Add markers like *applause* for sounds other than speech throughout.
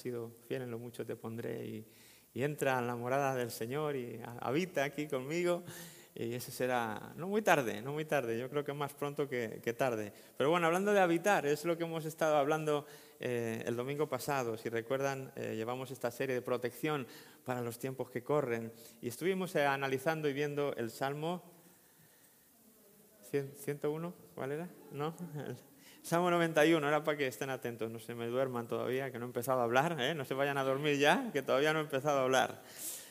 sido fiel en lo mucho te pondré y, entra en la morada del Señor y habita aquí conmigo. Y ese será, no muy tarde, no muy tarde, yo creo que más pronto que, tarde. Pero bueno, hablando de habitar, es lo que hemos estado hablando eh, el domingo pasado. Si recuerdan, eh, llevamos esta serie de protección para los tiempos que corren. Y estuvimos eh, analizando y viendo el Salmo 101, ¿cuál era? ¿No? Salmo 91, era para que estén atentos, no se me duerman todavía, que no he empezado a hablar, ¿eh? no se vayan a dormir ya, que todavía no he empezado a hablar.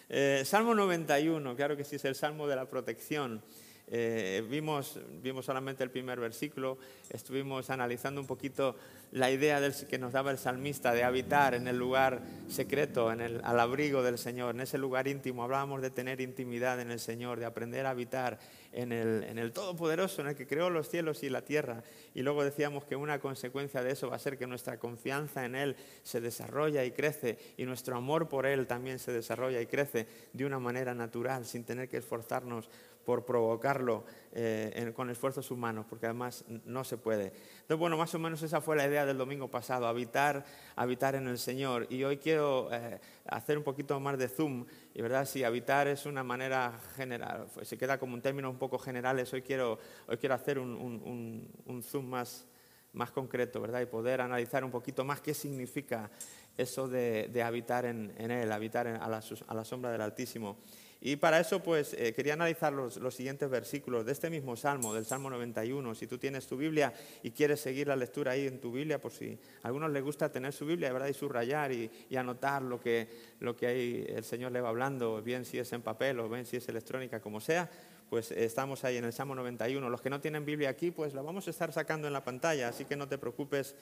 Eh, Salmo 91, claro que sí, es el Salmo de la protección. Eh, vimos, vimos solamente el primer versículo, estuvimos analizando un poquito la idea que nos daba el salmista de habitar en el lugar secreto, en el, al abrigo del Señor, en ese lugar íntimo. Hablábamos de tener intimidad en el Señor, de aprender a habitar en el, Todopoderoso, en el que creó los cielos y la tierra. Y luego decíamos que una consecuencia de eso va a ser que nuestra confianza en Él se desarrolla y crece y nuestro amor por Él también se desarrolla y crece de una manera natural, sin tener que esforzarnos por provocarlo eh, con esfuerzos humanos, porque además no se puede. Entonces, bueno, más o menos esa fue la idea del domingo pasado, habitar, habitar en el Señor. Y hoy quiero eh, hacer un poquito más de zoom, y verdad, si habitar es una manera general, pues se queda como un término un poco generales, hoy quiero, hoy quiero hacer un, zoom más, más concreto, ¿verdad? Y poder analizar un poquito más qué significa eso de, habitar en, Él, habitar la, a la sombra del Altísimo. Y para eso, pues, eh, quería analizar los, siguientes versículos de este mismo Salmo, del Salmo 91. Si tú tienes tu Biblia y quieres seguir la lectura ahí en tu Biblia, por si a algunos les gusta tener su Biblia, ¿verdad? Y subrayar y, anotar lo que, lo que ahí el Señor le va hablando, bien si es en papel o bien si es electrónica, como sea, pues estamos ahí en el Salmo 91. Los que no tienen Biblia aquí, pues la vamos a estar sacando en la pantalla, así que no te preocupes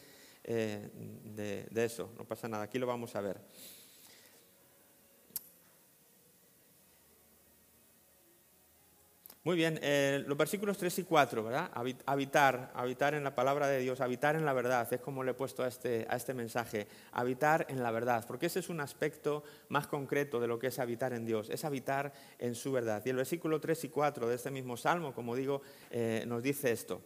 eh, de eso, no pasa nada, aquí lo vamos a ver. Muy bien, eh, los versículos 3 y 4, ¿verdad? Habitar, habitar en la palabra de Dios, habitar en la verdad, es como le he puesto a este, a este mensaje, habitar en la verdad, porque ese es un aspecto más concreto de lo que es habitar en Dios, es habitar en su verdad. Y el versículo 3 y 4 de este mismo salmo, como digo, eh, nos dice esto,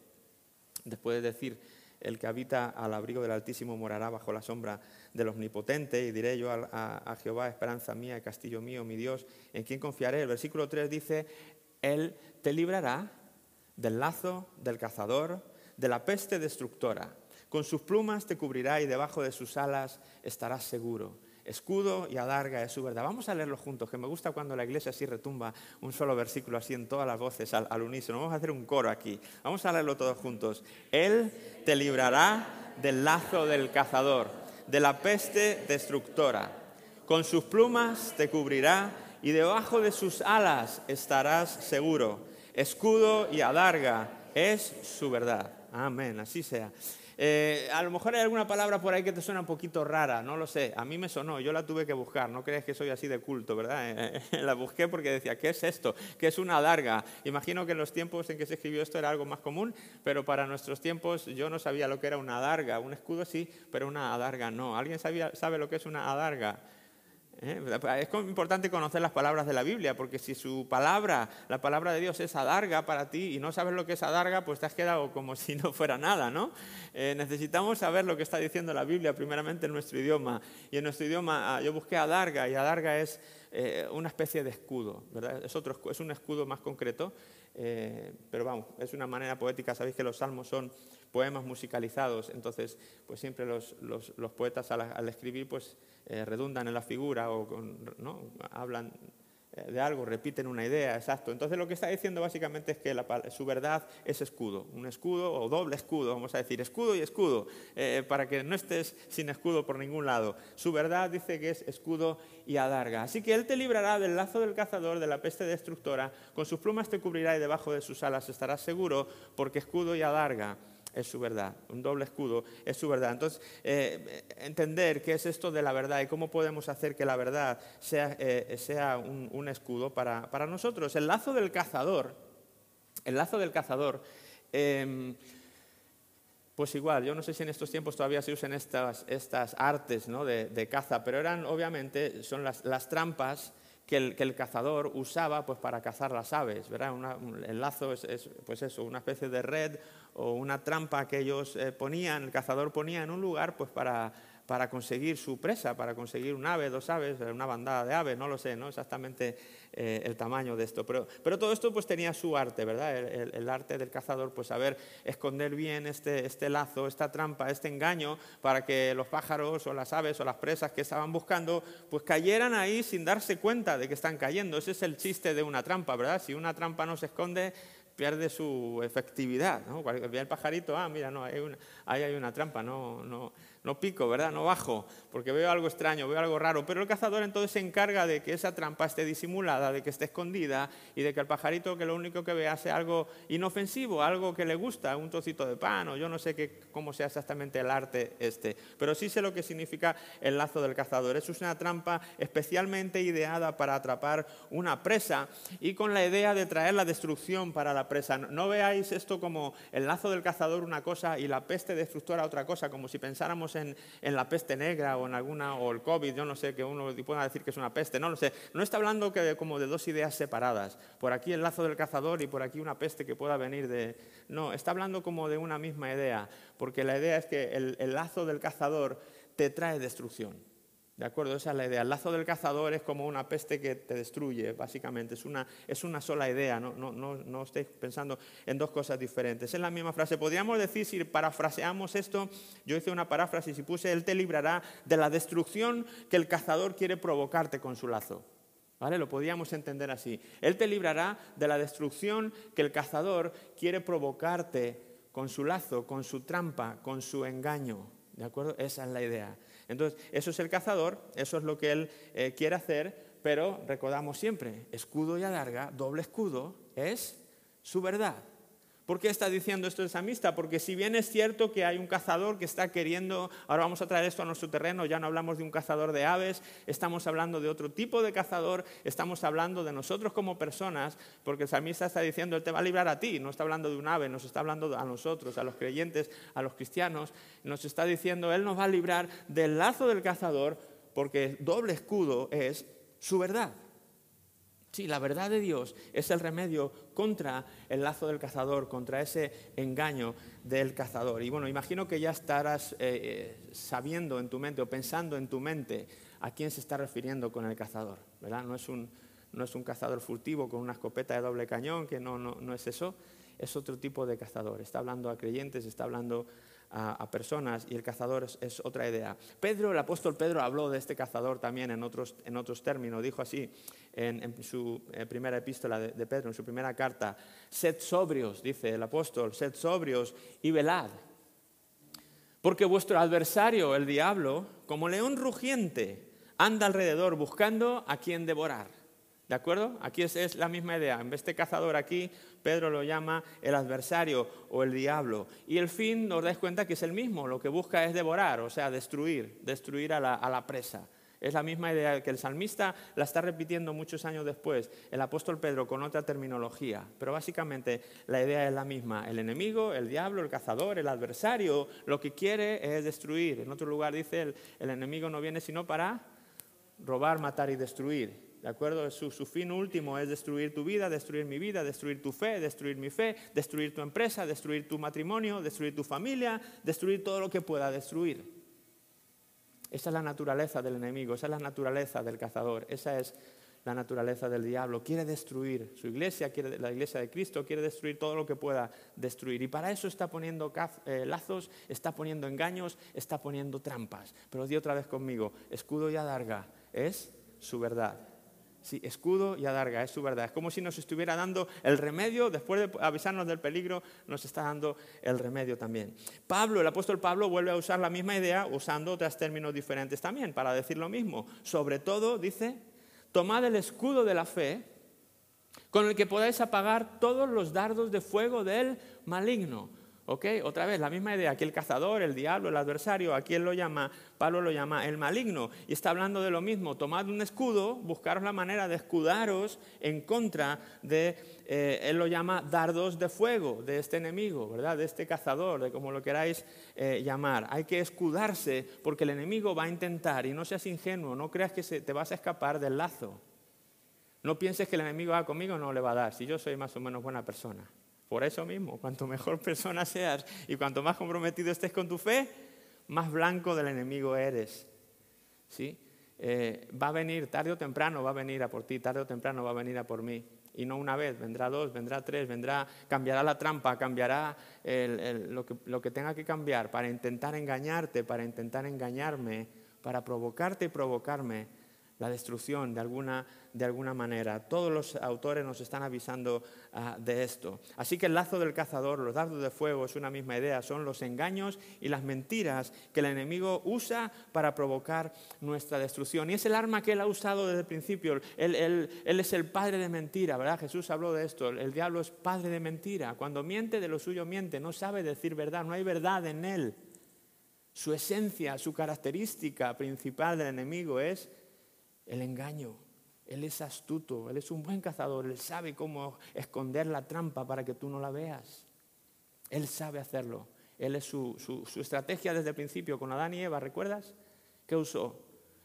después de decir, el que habita al abrigo del Altísimo morará bajo la sombra del Omnipotente, y diré yo a, a, Jehová, esperanza mía, castillo mío, mi Dios, en quien confiaré. El versículo 3 dice, Él te librará del lazo del cazador, de la peste destructora. Con sus plumas te cubrirá y debajo de sus alas estarás seguro. Escudo y adarga es su verdad. Vamos a leerlo juntos, que me gusta cuando la iglesia así retumba un solo versículo así en todas las voces al, al unísono. Vamos a hacer un coro aquí. Vamos a leerlo todos juntos. Él te librará del lazo del cazador, de la peste destructora. Con sus plumas te cubrirá y debajo de sus alas estarás seguro escudo y adarga es su verdad. Amén, así sea. Eh, a lo mejor hay alguna palabra por ahí que te suena un poquito rara, no lo sé. A mí me sonó, yo la tuve que buscar. No crees que soy así de culto, ¿verdad? *laughs* Eh, eh, la busqué porque decía, ¿qué es esto? ¿Qué es una adarga? Imagino que en los tiempos en que se escribió esto era algo más común, pero para nuestros tiempos yo no sabía lo que era una adarga. Un escudo sí, pero una adarga no. ¿Alguien sabe lo que es una adarga? ¿Eh? Es importante conocer las palabras de la Biblia, porque si su palabra, la palabra de Dios es adarga para ti y no sabes lo que es adarga, pues te has quedado como *laughs* si no fuera nada, ¿no? Eh, necesitamos saber lo que está diciendo la Biblia, primeramente en nuestro idioma. Y en nuestro idioma ah, yo busqué adarga, y adarga es eh, una especie de escudo, ¿verdad? Es, otro, es un escudo más concreto, pero vamos, es una manera poética. Sabéis que los salmos son poemas musicalizados, entonces pues siempre los, poetas al, escribir pues eh, redundan en la figura o ¿no? hablan eh, de algo, repiten una idea, exacto. Entonces lo que está diciendo básicamente es que su verdad es escudo, un escudo o doble escudo, vamos a decir, escudo y escudo, eh, para que no estés sin escudo por ningún lado. Su verdad dice que es escudo y adarga. Así que Él te librará del lazo del cazador, de la peste destructora, con sus plumas te cubrirá y debajo de sus alas estarás seguro, porque escudo y adarga es su verdad, un doble escudo es su verdad. Entonces, eh, entender qué es esto de la verdad y cómo podemos hacer que la verdad sea, eh, sea un, escudo para, nosotros. El lazo del cazador, el lazo del cazador, em, pues igual, yo no sé si en estos tiempos todavía se usan estas, estas artes ¿no? de, caza, pero eran obviamente, son las, las trampas que el, cazador usaba pues, para cazar las aves. ¿verdad? el lazo es, pues eso, una especie de red o una trampa que ellos eh, ponían, el cazador ponía en un lugar pues, para, para conseguir su presa, para conseguir un ave, dos aves, una bandada de aves, no lo sé, no exactamente eh, el tamaño de esto. Pero, pero, todo esto pues tenía su arte, ¿verdad? El, arte del cazador, pues saber esconder bien este, este lazo, esta trampa, este engaño, para que los pájaros o las aves o las presas que estaban buscando, pues cayeran ahí sin darse cuenta de que están cayendo. Ese es el chiste de una trampa, ¿verdad? Si una trampa no se esconde, pierde su efectividad. ¿no? Ve el pajarito, ah, mira, no, hay ahí hay una trampa, no, no, no pico, ¿verdad? No bajo, porque veo algo extraño, veo algo raro. Pero el cazador entonces se encarga de que esa trampa esté disimulada, de que esté escondida y de que el pajarito que lo único que vea sea algo inofensivo, algo que le gusta, un trocito de pan o yo no sé qué, cómo sea exactamente el arte este. Pero sí sé lo que significa el lazo del cazador. Es una trampa especialmente ideada para atrapar una presa y con la idea de traer la destrucción para la presa. No veáis esto como el lazo del cazador una cosa y la peste destructora otra cosa, como si pensáramos en, la peste negra o en alguna, o el COVID, yo no sé, que uno pueda decir que es una peste, no lo sé. No está hablando como de dos ideas separadas. Por aquí el lazo del cazador y por aquí una peste que pueda venir de... No, está hablando como de una misma idea, porque la idea es que el lazo del cazador te trae destrucción. ¿De acuerdo? Esa es la idea. El lazo del cazador es como una peste que te destruye, básicamente. Es una, es una sola idea, no, no, no, no estéis pensando en dos cosas diferentes. Es la misma frase. Podríamos decir, si parafraseamos esto, yo hice una paráfrasis y puse, Él te librará de la destrucción que el cazador quiere provocarte con su lazo. ¿Vale? Lo podríamos entender así. Él te librará de la destrucción que el cazador quiere provocarte con su lazo, con su trampa, con su engaño. ¿De acuerdo? Esa es la idea. Entonces, eso es el cazador, eso es lo que él eh, quiere hacer, pero recordamos siempre, escudo y adarga, doble escudo, es su verdad. ¿Por qué está diciendo esto el samista? Porque si bien es cierto que hay un cazador que está queriendo, ahora vamos a traer esto a nuestro terreno, ya no hablamos de un cazador de aves, estamos hablando de otro tipo de cazador, estamos hablando de nosotros como personas, porque el samista está diciendo, Él te va a librar a ti, no está hablando de un ave, nos está hablando a nosotros, a los creyentes, a los cristianos, nos está diciendo, Él nos va a librar del lazo del cazador, porque doble escudo es su verdad. Sí, la verdad de Dios es el remedio contra el lazo del cazador, contra ese engaño del cazador. Y bueno, imagino que ya estarás eh, eh, sabiendo en tu mente o pensando en tu mente a quién se está refiriendo con el cazador, ¿verdad? No es un, no es un cazador furtivo con una escopeta de doble cañón, que no, no, no es eso, es otro tipo de cazador. Está hablando a creyentes, está hablando a, personas y el cazador es, otra idea. Pedro, el apóstol Pedro habló de este cazador también en otros, en otros términos. Dijo así en, su eh, primera epístola de, de, Pedro, en su primera carta, sed sobrios, dice el apóstol, sed sobrios y velad. Porque vuestro adversario, el diablo, como león rugiente, anda alrededor buscando a quien devorar. ¿De acuerdo? Aquí es, la misma idea. En vez de cazador aquí, Pedro lo llama el adversario o el diablo. Y el fin, nos dais cuenta que es el mismo. Lo que busca es devorar, o sea, destruir, destruir a la, a la presa. Es la misma idea que el salmista la está repitiendo muchos años después, el apóstol Pedro con otra terminología, pero básicamente la idea es la misma. El enemigo, el diablo, el cazador, el adversario, lo que quiere es destruir. En otro lugar dice, el, el enemigo no viene sino para robar, matar y destruir. ¿De acuerdo? Su, fin último es destruir tu vida, destruir mi vida, destruir tu fe, destruir mi fe, destruir tu empresa, destruir tu matrimonio, destruir tu familia, destruir todo lo que pueda destruir. Esa es la naturaleza del enemigo, esa es la naturaleza del cazador, esa es la naturaleza del diablo. Quiere destruir su iglesia, quiere, la iglesia de Cristo, quiere destruir todo lo que pueda destruir. Y para eso está poniendo eh, lazos, está poniendo engaños, está poniendo trampas. Pero di otra vez conmigo, escudo y adarga es su verdad. Sí, escudo y adarga, es su verdad. Es como si nos estuviera dando el remedio, después de avisarnos del peligro, nos está dando el remedio también. Pablo, el apóstol Pablo, vuelve a usar la misma idea usando otros términos diferentes también para decir lo mismo. Sobre todo, dice, tomad el escudo de la fe con el que podáis apagar todos los dardos de fuego del maligno. ¿Ok? Otra vez, la misma idea. Aquí el cazador, el diablo, el adversario, aquí él lo llama, Pablo lo llama el maligno. Y está hablando de lo mismo. Tomad un escudo, buscaros la manera de escudaros en contra de, eh, él lo llama dardos de fuego, de este enemigo, ¿verdad? De este cazador, de como lo queráis eh, llamar. Hay que escudarse porque el enemigo va a intentar, y no seas ingenuo, no creas que te vas a escapar del lazo. No pienses que el enemigo va conmigo, no le va a dar, si yo soy más o menos buena persona. Por eso mismo, cuanto mejor *laughs* persona seas y cuanto más comprometido estés con tu fe, más blanco del enemigo eres. ¿Sí? Eh, va a venir tarde o temprano, va a venir a por ti, tarde o temprano va a venir a por mí. Y no una vez, vendrá dos, vendrá tres, vendrá, cambiará la trampa, cambiará lo, que, lo que tenga que cambiar para intentar engañarte, para intentar engañarme, para provocarte y provocarme la destrucción de alguna, de alguna manera. Todos los autores nos están avisando ah, de esto. Así que el lazo del cazador, los dardos de fuego, es una misma idea, son los engaños y las mentiras que el enemigo usa para provocar nuestra destrucción. Y es el arma que él ha usado desde el principio. Él, él es el padre de mentira, ¿verdad? Jesús habló de esto. El diablo es padre de mentira. Cuando miente, de lo suyo miente. No sabe decir verdad, no hay verdad en él. Su esencia, su característica principal del enemigo es el engaño. Él es astuto, él es un buen cazador, él sabe cómo esconder la trampa para que tú no la veas. Él sabe hacerlo. Él es su, estrategia desde el principio con Adán y Eva, ¿recuerdas? ¿Qué usó?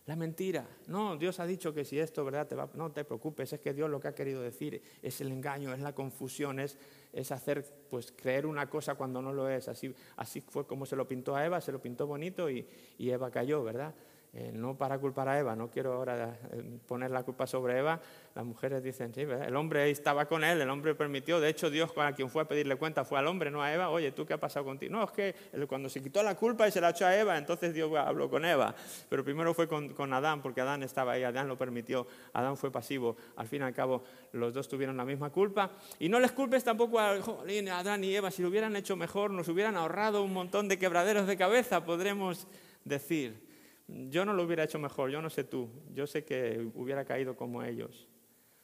La mentira. No, Dios ha dicho que si esto, ¿verdad? No te preocupes, es que Dios lo que ha querido decir es el engaño, es la confusión, es, es hacer, pues, creer una cosa cuando no lo es. Así, así fue como se lo pintó a Eva, se lo pintó bonito y, y Eva cayó, ¿verdad? Eh, no para culpar a Eva, no quiero ahora eh, poner la culpa sobre Eva, las mujeres dicen, sí, el hombre estaba con él, el hombre permitió, de hecho Dios a quien fue a pedirle cuenta fue al hombre, no a Eva, oye, ¿tú qué ha pasado contigo? No, es que cuando se quitó la culpa y se la echó a Eva, entonces Dios habló con Eva, pero primero fue con, con Adán, porque Adán estaba ahí, Adán lo permitió, Adán fue pasivo, al fin y al cabo los dos tuvieron la misma culpa, y no les culpes tampoco a Adán y Eva, si lo hubieran hecho mejor, nos hubieran ahorrado un montón de quebraderos de cabeza, podremos decir. Yo no lo hubiera hecho mejor, yo no sé tú, yo sé que hubiera caído como ellos,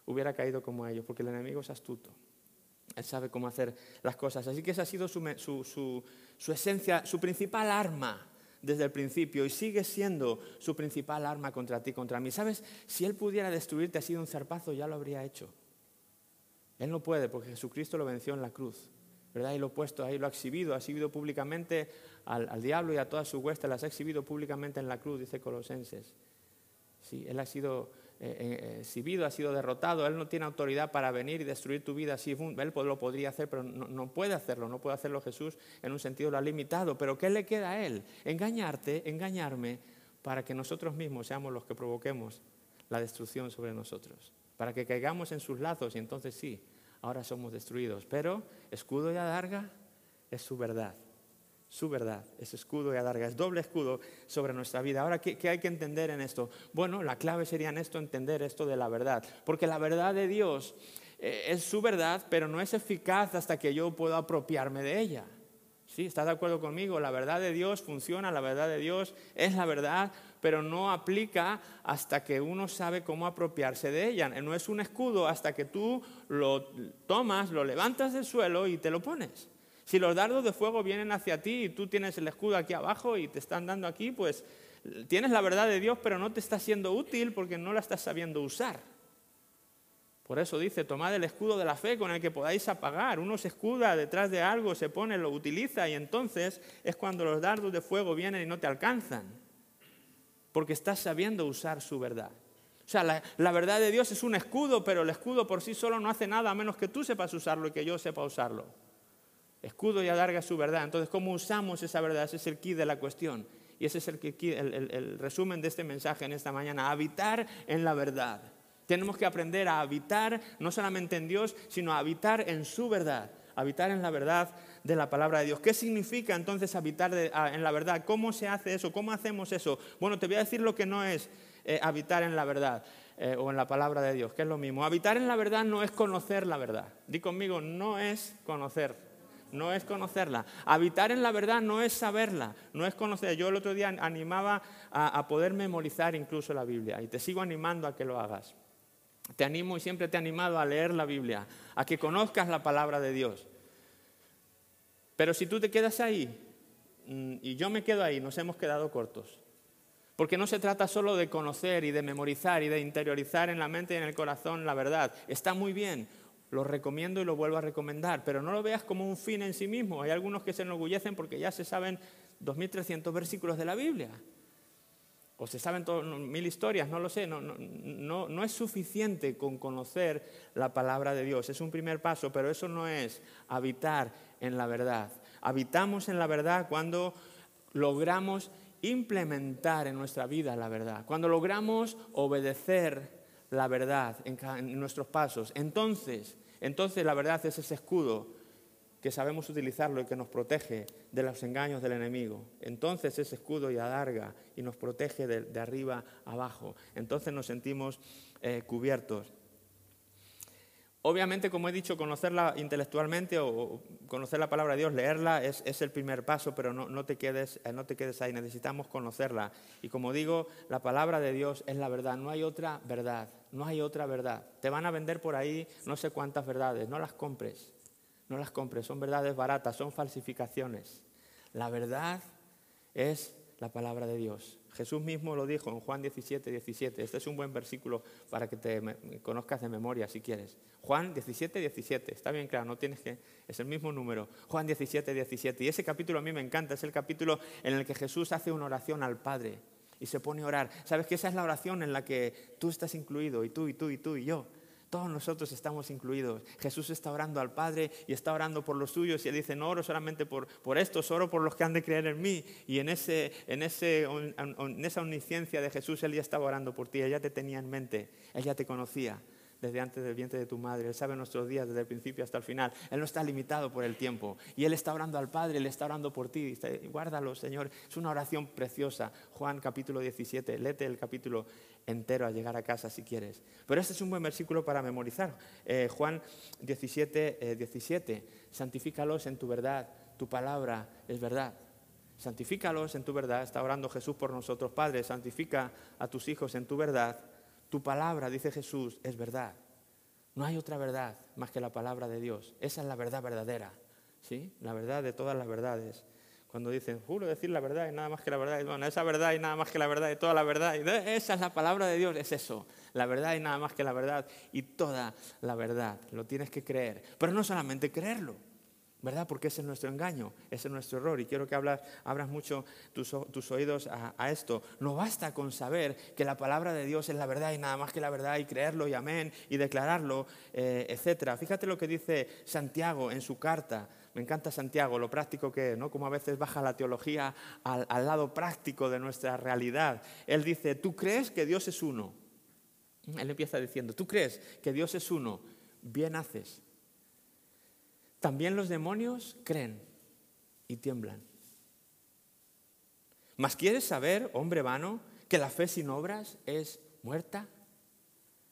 hubiera caído como ellos, porque el enemigo es astuto. Él sabe cómo hacer las cosas. Así que esa ha sido su, esencia, su principal arma desde el principio y sigue siendo su principal arma contra ti, contra mí. ¿Sabes? Si Él pudiera destruirte ha sido un zarpazo, ya lo habría hecho. Él no puede porque Jesucristo lo venció en la cruz. ¿verdad? Y lo ha puesto ahí, lo ha exhibido, ha exhibido públicamente al, diablo y a toda su hueste, las ha exhibido públicamente en la cruz, dice Colosenses. Sí, él ha sido eh, eh, eh, exhibido, ha sido derrotado, él no tiene autoridad para venir y destruir tu vida. Sí, él lo podría hacer, pero no, no, puede hacerlo, no puede hacerlo Jesús, en un sentido lo ha limitado. Pero ¿qué le queda a él? Engañarte, engañarme, para que nosotros mismos seamos los que provoquemos la destrucción sobre nosotros, para que caigamos en sus lazos y entonces sí, ahora somos destruidos. Pero escudo y adarga es su verdad. Su verdad es escudo y adarga, es doble escudo sobre nuestra vida. Ahora, ¿qué, hay que entender en esto? Bueno, la clave sería en esto entender esto de la verdad. Porque la verdad de Dios eh, es su verdad, pero no es eficaz hasta que yo pueda apropiarme de ella. ¿Sí? ¿Estás de acuerdo conmigo? La verdad de Dios funciona, la verdad de Dios es la verdad, pero no aplica hasta que uno sabe cómo apropiarse de ella. No es un escudo hasta que tú lo tomas, lo levantas del suelo y te lo pones. Si los dardos de fuego vienen hacia ti y tú tienes el escudo aquí abajo y te están dando aquí, pues tienes la verdad de Dios, pero no te está siendo útil porque no la estás sabiendo usar. Por eso dice, tomad el escudo de la fe con el que podáis apagar. Uno se escuda detrás de algo, se pone, lo utiliza y entonces es cuando los dardos de fuego vienen y no te alcanzan porque estás sabiendo usar su verdad. O sea, la, verdad de Dios es un escudo, pero el escudo por sí solo no hace nada a menos que tú sepas usarlo y que yo sepa usarlo. Escudo y alarga su verdad. Entonces, ¿cómo usamos esa verdad? Ese es el key de la cuestión. Y ese es el, resumen de este mensaje en esta mañana. Habitar en la verdad. Tenemos que aprender a habitar no solamente en Dios, sino a habitar en su verdad. Habitar en la verdad de la palabra de Dios. ¿Qué significa entonces habitar en la verdad? ¿Cómo se hace eso? ¿Cómo hacemos eso? Bueno, te voy a decir lo que no es eh, habitar en la verdad eh, o en la palabra de Dios, que es lo mismo. Habitar en la verdad no es conocer la verdad. Di conmigo, no es conocer no es conocerla. Habitar en la verdad no es saberla, no es conocer. Yo el otro día animaba a, a, poder memorizar incluso la Biblia y te sigo animando a que lo hagas. Te animo y siempre te he animado a leer la Biblia, a que conozcas la palabra de Dios. Pero si tú te quedas ahí mm, y yo me quedo ahí, nos hemos quedado cortos. Porque no se trata solo de conocer y de memorizar y de interiorizar en la mente y en el corazón la verdad. Está muy bien, lo recomiendo y lo vuelvo a recomendar, pero no lo veas como un fin en sí mismo. Hay algunos que se enorgullecen porque ya se saben 2.300 versículos de la Biblia. O se saben mil historias, no lo sé. No, no, no es suficiente con conocer la palabra de Dios. Es un primer paso, pero eso no es habitar en la verdad. Habitamos en la verdad cuando logramos implementar en nuestra vida la verdad, cuando logramos obedecer la verdad en, nuestros pasos, entonces, entonces la verdad es ese escudo que sabemos utilizarlo y que nos protege de los engaños del enemigo. Entonces ese escudo y alarga y nos protege de, arriba abajo. Entonces nos sentimos eh, cubiertos. Obviamente, como he dicho, conocerla intelectualmente o conocer la palabra de Dios, leerla es, el primer paso, pero no, te quedes, eh, no te quedes ahí, necesitamos conocerla. Y como digo, la palabra de Dios es la verdad, no hay otra verdad, no hay otra verdad. Te van a vender por ahí no sé cuántas verdades, no las compres, no las compres, son verdades baratas, son falsificaciones. La verdad es la palabra de Dios. Jesús mismo lo dijo en Juan 17, 17. Este es un buen versículo para que te conozcas de memoria si quieres. Juan 17, 17. Está bien claro, no tienes que... Es el mismo número. Juan 17, 17. Y ese capítulo a mí me encanta. Es el capítulo en el que Jesús hace una oración al Padre y se pone a orar. ¿Sabes que esa es la oración en la que tú estás incluido y tú y tú y tú y yo? Todos nosotros estamos incluidos. Jesús está orando al Padre y está orando por los suyos y él dice, no oro solamente por, por estos, oro por los que han de creer en mí. Y en, ese, en, ese, en esa omnisciencia de Jesús, él ya estaba orando por ti, él ya te tenía en mente, él ya te conocía desde antes del vientre de tu madre. Él sabe nuestros días desde el principio hasta el final. Él no está limitado por el tiempo. Y Él está orando al Padre, Él está orando por ti. Guárdalo, Señor. Es una oración preciosa. Juan capítulo 17. Lete el capítulo entero al llegar a casa si quieres. Pero este es un buen versículo para memorizar. Eh, Juan 17, 17. Eh, Santifícalos en tu verdad. Tu palabra es verdad. Santifícalos en tu verdad. Está orando Jesús por nosotros. Padre, santifica a tus hijos en tu verdad tu palabra, dice Jesús, es verdad. No hay otra verdad más que la palabra de Dios. Esa es la verdad verdadera, ¿sí? La verdad de todas las verdades. Cuando dicen, juro decir la verdad y nada más que la verdad, y bueno, esa verdad y nada más que la verdad y toda la verdad, y esa es la palabra de Dios, es eso, la verdad y nada más que la verdad y toda la verdad. Lo tienes que creer, pero no solamente creerlo, ¿verdad? Porque ese es nuestro engaño, ese es nuestro error. Y quiero que abras, abras mucho tus, oídos a, esto. No basta con saber que la palabra de Dios es la verdad y nada más que la verdad y creerlo y amén y declararlo, eh, etc. Fíjate lo que dice Santiago en su carta. Me encanta Santiago, lo práctico que es, ¿no? Como a veces baja la teología al lado práctico de nuestra realidad. Él dice, ¿tú crees que Dios es uno? Él empieza diciendo, ¿tú crees que Dios es uno? Bien haces también los demonios creen y tiemblan. ¿Mas quieres saber, hombre vano, que la fe sin obras es muerta?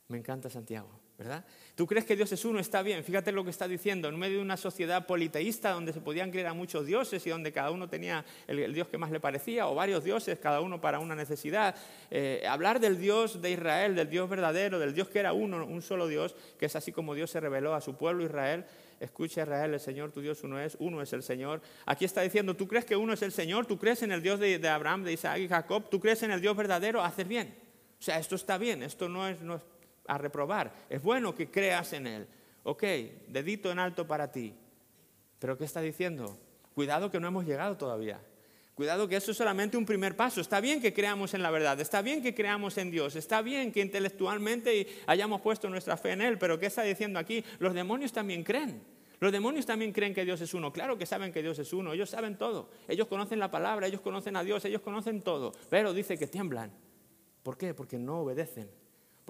Me encanta Santiago. ¿verdad? ¿Tú crees que Dios es uno? Está bien, fíjate lo que está diciendo, en medio de una sociedad politeísta donde se podían creer a muchos dioses y donde cada uno tenía el, Dios que más le parecía, o varios dioses, cada uno para una necesidad. Eh, hablar del Dios de Israel, del Dios verdadero, del Dios que era uno, un solo Dios, que es así como Dios se reveló a su pueblo Israel. Escucha Israel, el Señor tu Dios uno es, uno es el Señor. Aquí está diciendo, ¿tú crees que uno es el Señor? ¿Tú crees en el Dios de, Abraham, de Isaac y Jacob? ¿Tú crees en el Dios verdadero? Haces bien. O sea, esto está bien, esto no es, no es a reprobar. Es bueno que creas en Él. Ok, dedito en alto para ti. Pero ¿qué está diciendo? Cuidado que no hemos llegado todavía. Cuidado que eso es solamente un primer paso. Está bien que creamos en la verdad, está bien que creamos en Dios, está bien que intelectualmente hayamos puesto nuestra fe en Él, pero ¿qué está diciendo aquí? Los demonios también creen. Los demonios también creen que Dios es uno. Claro que saben que Dios es uno, ellos saben todo. Ellos conocen la palabra, ellos conocen a Dios, ellos conocen todo. Pero dice que tiemblan. ¿Por qué? Porque no obedecen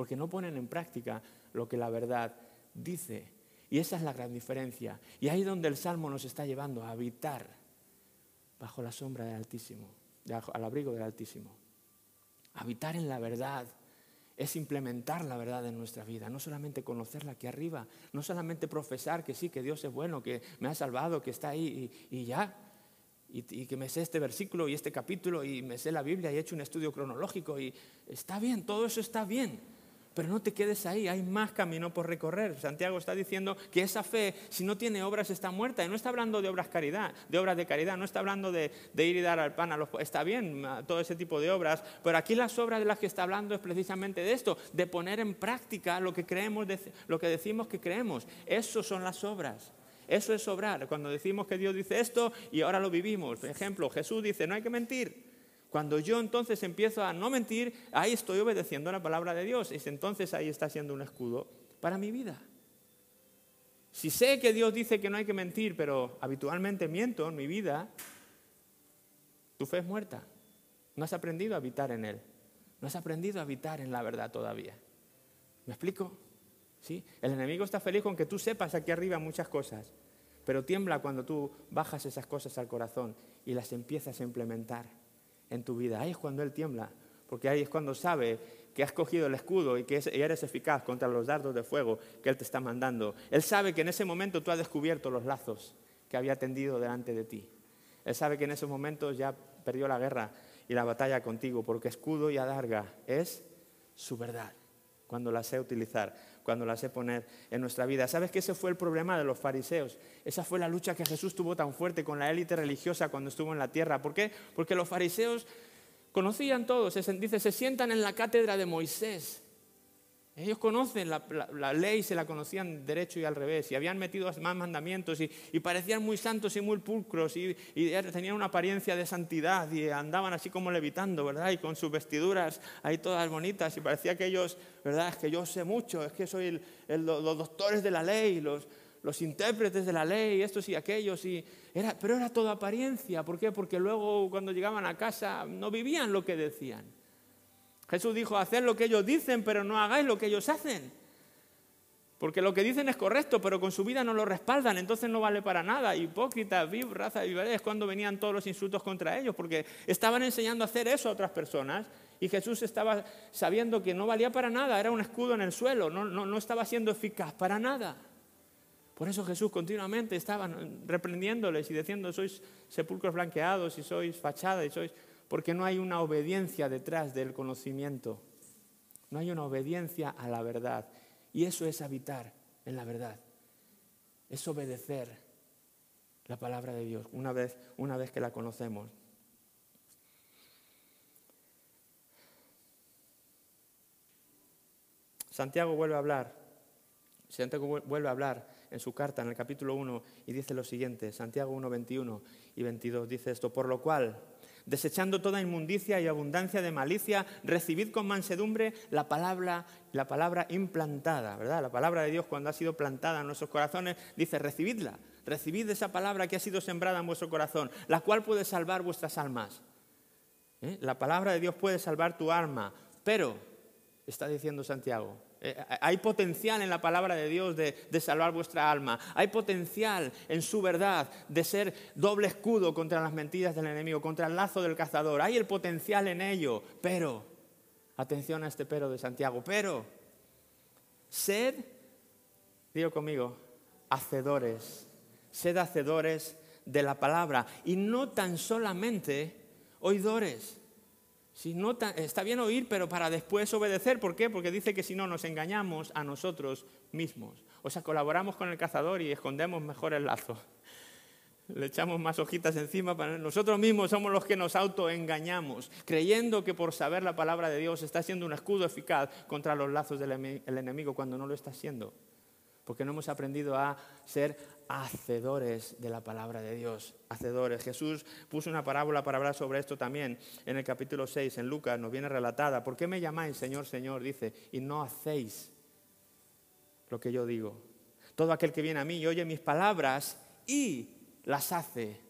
porque no ponen en práctica lo que la verdad dice. Y esa es la gran diferencia. Y ahí es donde el Salmo nos está llevando a habitar bajo la sombra del Altísimo, al abrigo del Altísimo. Habitar en la verdad es implementar la verdad en nuestra vida, no solamente conocerla aquí arriba, no solamente profesar que sí, que Dios es bueno, que me ha salvado, que está ahí y, ya, y, y, que me sé este versículo y este capítulo y me sé la Biblia y he hecho un estudio cronológico y está bien, todo eso está bien, pero no te quedes ahí, hay más camino por recorrer. Santiago está diciendo que esa fe, si no tiene obras, está muerta. Y no está hablando de obras de caridad, no está hablando de, ir y dar al pan a los está bien todo ese tipo de obras, pero aquí las obras de las que está hablando es precisamente de esto, de poner en práctica lo que creemos, lo que decimos que creemos. Eso son las obras. Eso es obrar. Cuando decimos que Dios dice esto y ahora lo vivimos. Por ejemplo, Jesús dice, no hay que mentir. Cuando yo entonces empiezo a no mentir, ahí estoy obedeciendo la palabra de Dios. Y entonces ahí está siendo un escudo para mi vida. Si sé que Dios dice que no hay que mentir, pero habitualmente miento en mi vida, Tu fe es muerta. No has aprendido a habitar en Él. No has aprendido a habitar en la verdad todavía. ¿Me explico? ¿Sí? El enemigo está feliz con que tú sepas aquí arriba muchas cosas, pero tiembla cuando tú bajas esas cosas al corazón y las empiezas a implementar en tu vida. Ahí es cuando Él tiembla, porque ahí es cuando sabe que has cogido el escudo y que eres eficaz contra los dardos de fuego que Él te está mandando. Él sabe que en ese momento tú has descubierto los lazos que había tendido delante de ti. Él sabe que en esos momentos ya perdió la guerra y la batalla contigo, porque escudo y adarga es su verdad, cuando la sé utilizar, cuando la sé poner en nuestra vida. ¿Sabes que ese fue el problema de los fariseos? Esa fue la lucha que Jesús tuvo tan fuerte con la élite religiosa cuando estuvo en la tierra. ¿Por qué? Porque los fariseos conocían todos, se, dice, se sientan en la cátedra de Moisés ellos conocen la, ley, se la conocían derecho y al revés, y habían metido más mandamientos, y, parecían muy santos y muy pulcros, y, tenían una apariencia de santidad, y andaban así como levitando, ¿verdad? Y con sus vestiduras ahí todas bonitas, y parecía que ellos, ¿verdad? Es que yo sé mucho, es que soy los doctores de la ley, los, los intérpretes de la ley, estos y aquellos, y era, pero era toda apariencia. ¿Por qué? Porque luego cuando llegaban a casa no vivían lo que decían. Jesús dijo, haced lo que ellos dicen, pero no hagáis lo que ellos hacen. Porque lo que dicen es correcto, pero con su vida no lo respaldan, entonces no vale para nada. Hipócritas, viv, raza, es cuando venían todos los insultos contra ellos, porque estaban enseñando a hacer eso a otras personas y Jesús estaba sabiendo que no valía para nada, era un escudo en el suelo, no, no, no estaba siendo eficaz para nada. Por eso Jesús continuamente estaba reprendiéndoles y diciendo, sois sepulcros blanqueados y sois fachada y sois porque no hay una obediencia detrás del conocimiento. No hay una obediencia a la verdad. Y eso es habitar en la verdad. Es obedecer la palabra de Dios una vez, una vez que la conocemos. Santiago vuelve a hablar. Santiago vuelve a hablar en su carta en el capítulo 1 y dice lo siguiente, Santiago 1, 21 y 22 dice esto, por lo cual desechando toda inmundicia y abundancia de malicia, recibid con mansedumbre la palabra, la palabra implantada, ¿verdad? La palabra de Dios cuando ha sido plantada en nuestros corazones, dice, recibidla, recibid esa palabra que ha sido sembrada en vuestro corazón, la cual puede salvar vuestras almas. ¿Eh? La palabra de Dios puede salvar tu alma, pero, está diciendo Santiago, hay potencial en la palabra de Dios de, salvar vuestra alma. Hay potencial en su verdad de ser doble escudo contra las mentiras del enemigo, contra el lazo del cazador. Hay el potencial en ello. Pero, atención a este pero de Santiago, pero, sed, digo conmigo, hacedores. Sed hacedores de la palabra y no tan solamente oidores. Si no, está bien oír, pero para después obedecer. ¿Por qué? Porque dice que si no nos engañamos a nosotros mismos. O sea, colaboramos con el cazador y escondemos mejor el lazo. Le echamos más hojitas encima. Para... Nosotros mismos somos los que nos autoengañamos, creyendo que por saber la palabra de Dios está siendo un escudo eficaz contra los lazos del enemigo cuando no lo está siendo. Porque no hemos aprendido a ser hacedores de la palabra de Dios, hacedores. Jesús puso una parábola para hablar sobre esto también en el capítulo 6, en Lucas, nos viene relatada. ¿Por qué me llamáis Señor, Señor? Dice, y no hacéis lo que yo digo. Todo aquel que viene a mí y oye mis palabras y las hace,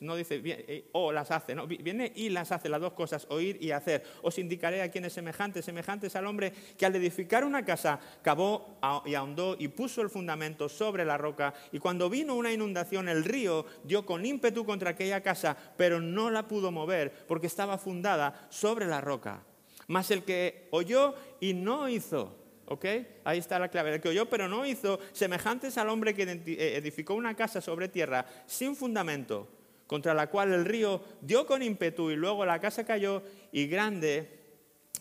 no dice eh, o las hace, no, viene y las hace, las dos cosas, oír y hacer. Os indicaré a quien es semejante. Semejante es al hombre que al edificar una casa cavó y ahondó y puso el fundamento sobre la roca. Y cuando vino una inundación, el río dio con ímpetu contra aquella casa, pero no la pudo mover porque estaba fundada sobre la roca. Mas el que oyó y no hizo, ¿Ok? Ahí está la clave. El que oyó pero no hizo, semejantes al hombre que eh, edificó una casa sobre tierra sin fundamento, contra la cual el río dio con ímpetu y luego la casa cayó y grande,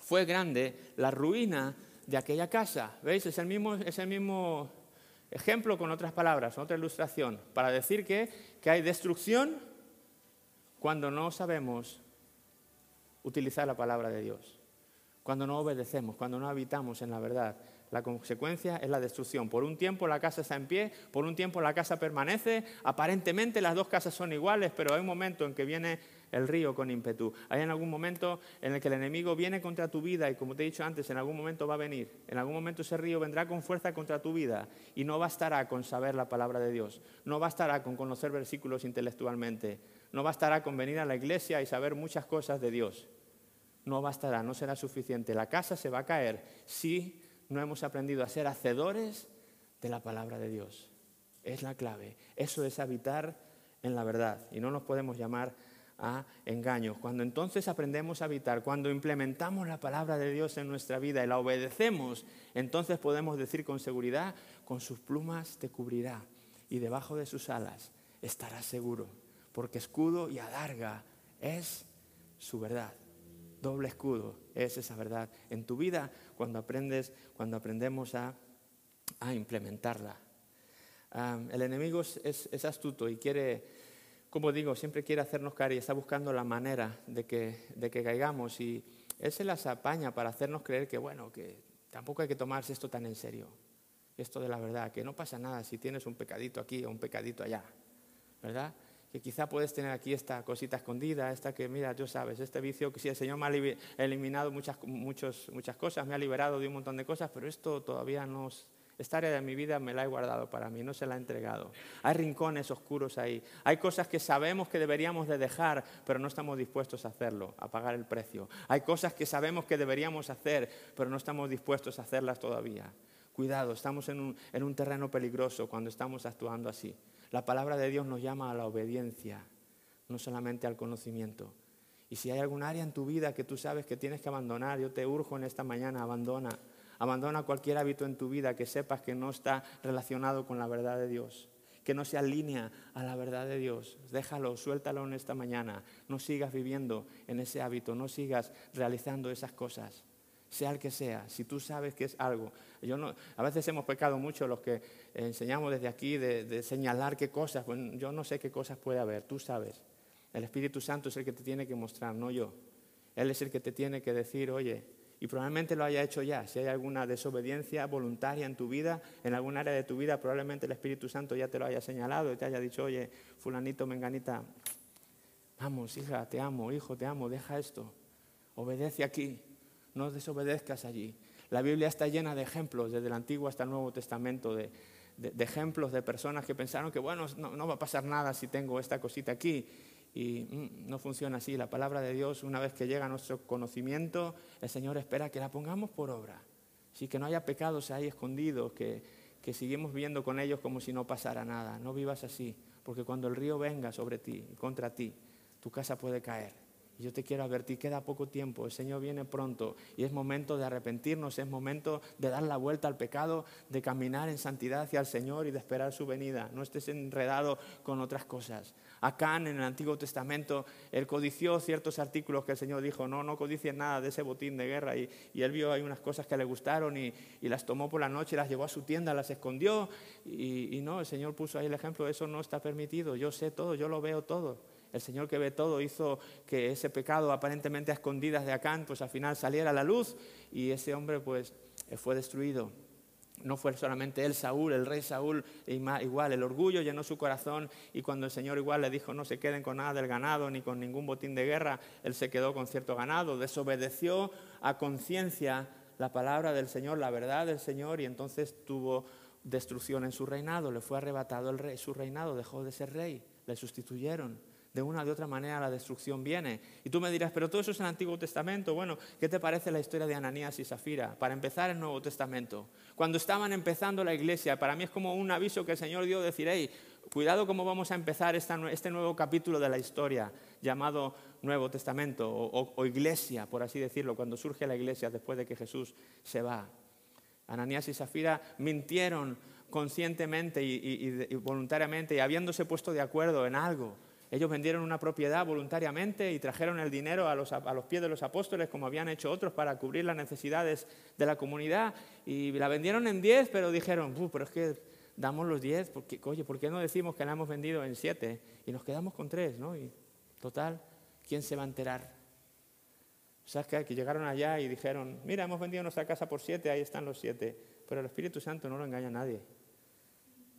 fue grande la ruina de aquella casa. ¿Veis? Es el mismo, es el mismo ejemplo con otras palabras, otra ilustración, para decir que, que hay destrucción cuando no sabemos utilizar la palabra de Dios cuando no obedecemos, cuando no habitamos en la verdad. La consecuencia es la destrucción. Por un tiempo la casa está en pie, por un tiempo la casa permanece. Aparentemente las dos casas son iguales, pero hay un momento en que viene el río con ímpetu. Hay en algún momento en el que el enemigo viene contra tu vida y como te he dicho antes, en algún momento va a venir. En algún momento ese río vendrá con fuerza contra tu vida y no bastará con saber la palabra de Dios. No bastará con conocer versículos intelectualmente No bastará con venir a la iglesia y saber muchas cosas de Dios. No bastará, no será suficiente. La casa se va a caer si no hemos aprendido a ser hacedores de la palabra de Dios. Es la clave. Eso es habitar en la verdad. Y no nos podemos llamar a engaños. Cuando entonces aprendemos a habitar, cuando implementamos la palabra de Dios en nuestra vida y la obedecemos, entonces podemos decir con seguridad, con sus plumas te cubrirá y debajo de sus alas estarás seguro, porque escudo y adarga es su verdad. Doble escudo es esa verdad en tu vida cuando aprendes, cuando aprendemos a, implementarla. el enemigo es astuto y quiere como digo, siempre quiere hacernos caer y está buscando la manera de que, de que caigamos. Y Él se las apaña para hacernos creer que, bueno, que tampoco hay que tomarse esto tan en serio. Esto de la verdad, que no pasa nada si tienes un pecadito aquí o un pecadito allá, ¿verdad? Que quizá puedes tener aquí esta cosita escondida, esta que, mira, tú sabes, este vicio que si el Señor me ha eliminado muchas, muchos, muchas cosas, me ha liberado de un montón de cosas, pero esto todavía no, esta área de mi vida me la he guardado para mí, no se la he entregado. Hay rincones oscuros ahí. Hay cosas que sabemos que deberíamos de dejar, pero no estamos dispuestos a hacerlo, a pagar el precio. Hay cosas que sabemos que deberíamos hacer, pero no estamos dispuestos a hacerlas todavía. Cuidado, estamos en un, en un terreno peligroso cuando estamos actuando así. La palabra de Dios nos llama a la obediencia, no solamente al conocimiento. Y si hay algún área en tu vida que tú sabes que tienes que abandonar, yo te urjo en esta mañana, abandona Abandona cualquier hábito en tu vida que sepas que no está relacionado con la verdad de Dios, que no se alinea a la verdad de Dios. Déjalo, suéltalo en esta mañana. No sigas viviendo en ese hábito, no sigas realizando esas cosas sea el que sea, si tú sabes que es algo. Yo no, a veces hemos pecado mucho los que enseñamos desde aquí de, señalar qué cosas. yo no sé qué cosas puede haber, tú sabes. El Espíritu Santo es el que te tiene que mostrar, no yo. Él es el que te tiene que decir, oye, y probablemente lo haya hecho ya. Si hay alguna desobediencia voluntaria en tu vida, en algún área de tu vida, probablemente el Espíritu Santo ya te lo haya señalado y te haya dicho, oye, fulanito, menganita, vamos, hija, te amo, hijo, te amo, deja esto, obedece aquí, no desobedezcas allí. La Biblia está llena de ejemplos, desde el Antiguo hasta el Nuevo Testamento, de, ejemplos de personas que pensaron que, bueno, no va a pasar nada si tengo esta cosita aquí y mm, no funciona así. La palabra de Dios, una vez que llega a nuestro conocimiento, el Señor espera que la pongamos por obra. Así que no haya pecados ahí escondidos, que, que seguimos viviendo con ellos como si no pasara nada. No vivas así, porque cuando el río venga sobre ti, contra ti, tu casa puede caer. Yo te quiero advertir, queda poco tiempo, el Señor viene pronto y es momento de arrepentirnos, es momento de dar la vuelta al pecado, de caminar en santidad hacia el Señor y de esperar su venida. No estés enredado con otras cosas. Acán en el Antiguo Testamento, él codició ciertos artículos que el Señor dijo, no, no codicies nada de ese botín de guerra. Y, él vio hay unas cosas que le gustaron y, las tomó por la noche, las llevó a su tienda, las escondió. Y, y no, el Señor puso ahí el ejemplo, eso no está permitido, yo sé todo, yo lo veo todo. El Señor que ve todo hizo que ese pecado aparentemente a escondidas de Acán, pues al final saliera a la luz y ese hombre pues eh, fue destruido. No fue solamente él, Saúl, el rey Saúl, igual, el orgullo llenó su corazón y cuando el Señor igual le dijo no se queden con nada del ganado ni con ningún botín de guerra, él se quedó con cierto ganado, desobedeció a conciencia la palabra del Señor, la verdad del Señor y entonces tuvo destrucción en su reinado, le fue arrebatado el rey, su reinado, dejó de ser rey, le sustituyeron de una o de otra manera la destrucción viene. Y tú me dirás, pero todo eso es el Antiguo Testamento. Bueno, ¿qué te parece la historia de Ananías y Zafira? Para empezar el Nuevo Testamento. Cuando estaban empezando la iglesia, para mí es como un aviso que el Señor dio, decir, hey, cuidado cómo vamos a empezar este nuevo capítulo de la historia llamado Nuevo Testamento o, iglesia, por así decirlo, cuando surge la iglesia después de que Jesús se va. Ananías y Zafira mintieron conscientemente y voluntariamente y habiéndose puesto de acuerdo en algo ellos vendieron una propiedad voluntariamente y trajeron el dinero a los, pies de los apóstoles, como habían hecho otros, para cubrir las necesidades de la comunidad. Y la vendieron en 10, pero dijeron, pero es que damos los 10, porque, oye, ¿por qué no decimos que la hemos vendido en 7? Y nos quedamos con 3, ¿no? Y total, ¿quién se va a enterar? O sea, que llegaron allá y dijeron, mira, hemos vendido nuestra casa por 7, ahí están los 7. Pero el Espíritu Santo no lo engaña a nadie.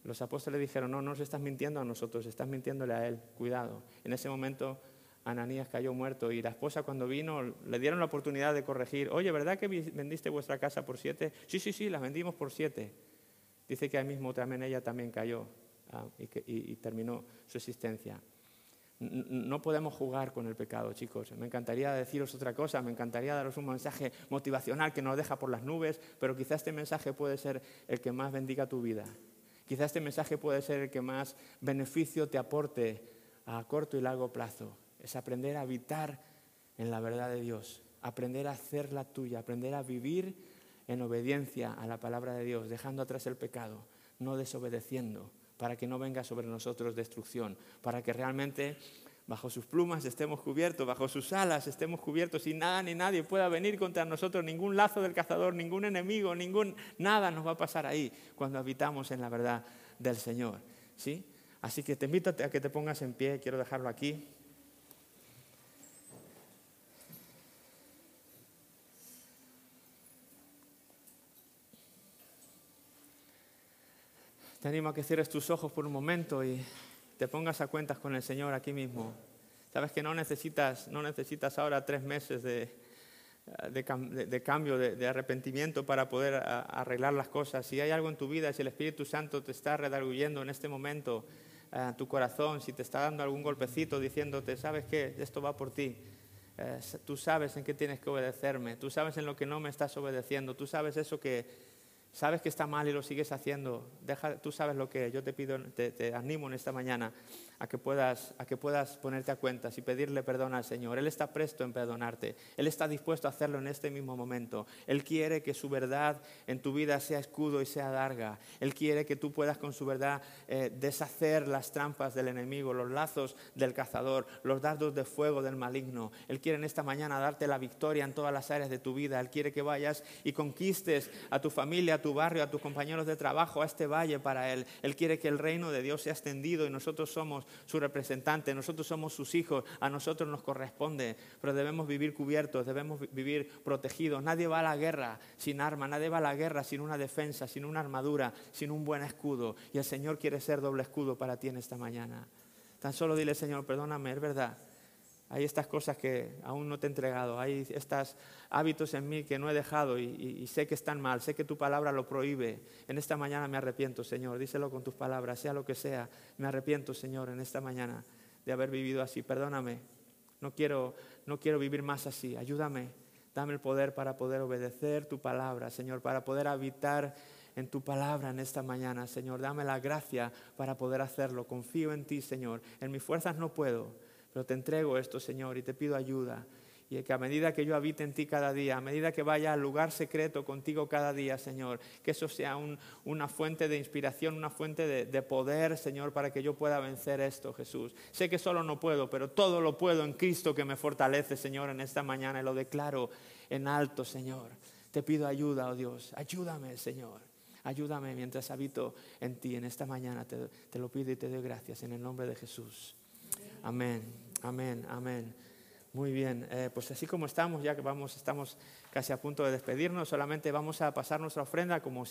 Los apóstoles dijeron, no, no nos estás mintiendo a nosotros, estás mintiéndole a él, cuidado. En ese momento Ananías cayó muerto y la esposa cuando vino le dieron la oportunidad de corregir, oye, ¿verdad que vendiste vuestra casa por siete? Sí, sí, sí, la vendimos por siete. Dice que ahí mismo también ella también cayó ah, y, terminó su existencia. No podemos jugar con el pecado, chicos. Me encantaría deciros otra cosa, me encantaría daros un mensaje motivacional que nos deja por las nubes, pero quizás este mensaje puede ser el que más bendiga tu vida. Quizás este mensaje puede ser el que más beneficio te aporte a corto y largo plazo. Es aprender a habitar en la verdad de Dios, aprender a hacerla tuya, aprender a vivir en obediencia a la palabra de Dios, dejando atrás el pecado, no desobedeciendo para que no venga sobre nosotros destrucción, para que realmente bajo sus plumas estemos cubiertos, bajo sus alas estemos cubiertos y nada ni nadie pueda venir contra nosotros, ningún lazo del cazador, ningún enemigo, ningún nada nos va a pasar ahí cuando habitamos en la verdad del Señor, ¿sí? Así que te invito a que te pongas en pie, quiero dejarlo aquí. Te animo a que cierres tus ojos por un momento y te pongas a cuentas con el Señor aquí mismo. Sabes que no necesitas, no necesitas ahora tres meses de, de, cambio, de, arrepentimiento para poder arreglar las cosas. Si hay algo en tu vida, si el Espíritu Santo te está redarguyendo en este momento eh, tu corazón, si te está dando algún golpecito diciéndote, sabes que esto va por ti, eh, tú sabes en qué tienes que obedecerme, tú sabes en lo que no me estás obedeciendo, tú sabes eso que sabes que está mal y lo sigues haciendo, deja, tú sabes lo que yo te pido, te, animo en esta mañana a que, puedas, a que puedas ponerte a cuentas y pedirle perdón al Señor. Él está presto en perdonarte, Él está dispuesto a hacerlo en este mismo momento. Él quiere que su verdad en tu vida sea escudo y sea larga. Él quiere que tú puedas con su verdad eh, deshacer las trampas del enemigo, los lazos del cazador, los dardos de fuego del maligno. Él quiere en esta mañana darte la victoria en todas las áreas de tu vida. Él quiere que vayas y conquistes a tu familia, a tu barrio, a tus compañeros de trabajo, a este valle para Él. Él quiere que el reino de Dios sea extendido y nosotros somos su representante, nosotros somos sus hijos, a nosotros nos corresponde, pero debemos vivir cubiertos, debemos vivir protegidos. Nadie va a la guerra sin arma, nadie va a la guerra sin una defensa, sin una armadura, sin un buen escudo. Y el Señor quiere ser doble escudo para ti en esta mañana. Tan solo dile, Señor, perdóname, es verdad hay estas cosas que aún no te he entregado, hay estos hábitos en mí que no he dejado y, sé que están mal, sé que tu palabra lo prohíbe. En esta mañana me arrepiento, Señor, díselo con tus palabras, sea lo que sea, me arrepiento, Señor, en esta mañana de haber vivido así. Perdóname, no quiero, no quiero vivir más así, ayúdame, dame el poder para poder obedecer tu palabra, Señor, para poder habitar en tu palabra en esta mañana, Señor. Dame la gracia para poder hacerlo. Confío en ti, Señor. En mis fuerzas no puedo pero te entrego esto, Señor, y te pido ayuda. Y que a medida que yo habite en ti cada día, a medida que vaya al lugar secreto contigo cada día, Señor, que eso sea una fuente de inspiración, una fuente de, de, poder, Señor, para que yo pueda vencer esto, Jesús. Sé que solo no puedo, pero todo lo puedo en Cristo que me fortalece, Señor, en esta mañana y lo declaro en alto, Señor. Te pido ayuda, oh Dios. Ayúdame, Señor. Ayúdame mientras habito en ti en esta mañana. Te lo pido y te doy gracias en el nombre de Jesús. Amén, amén, amén. Muy bien, eh, pues así como estamos, ya que vamos, estamos casi a punto de despedirnos, solamente vamos a pasar nuestra ofrenda como si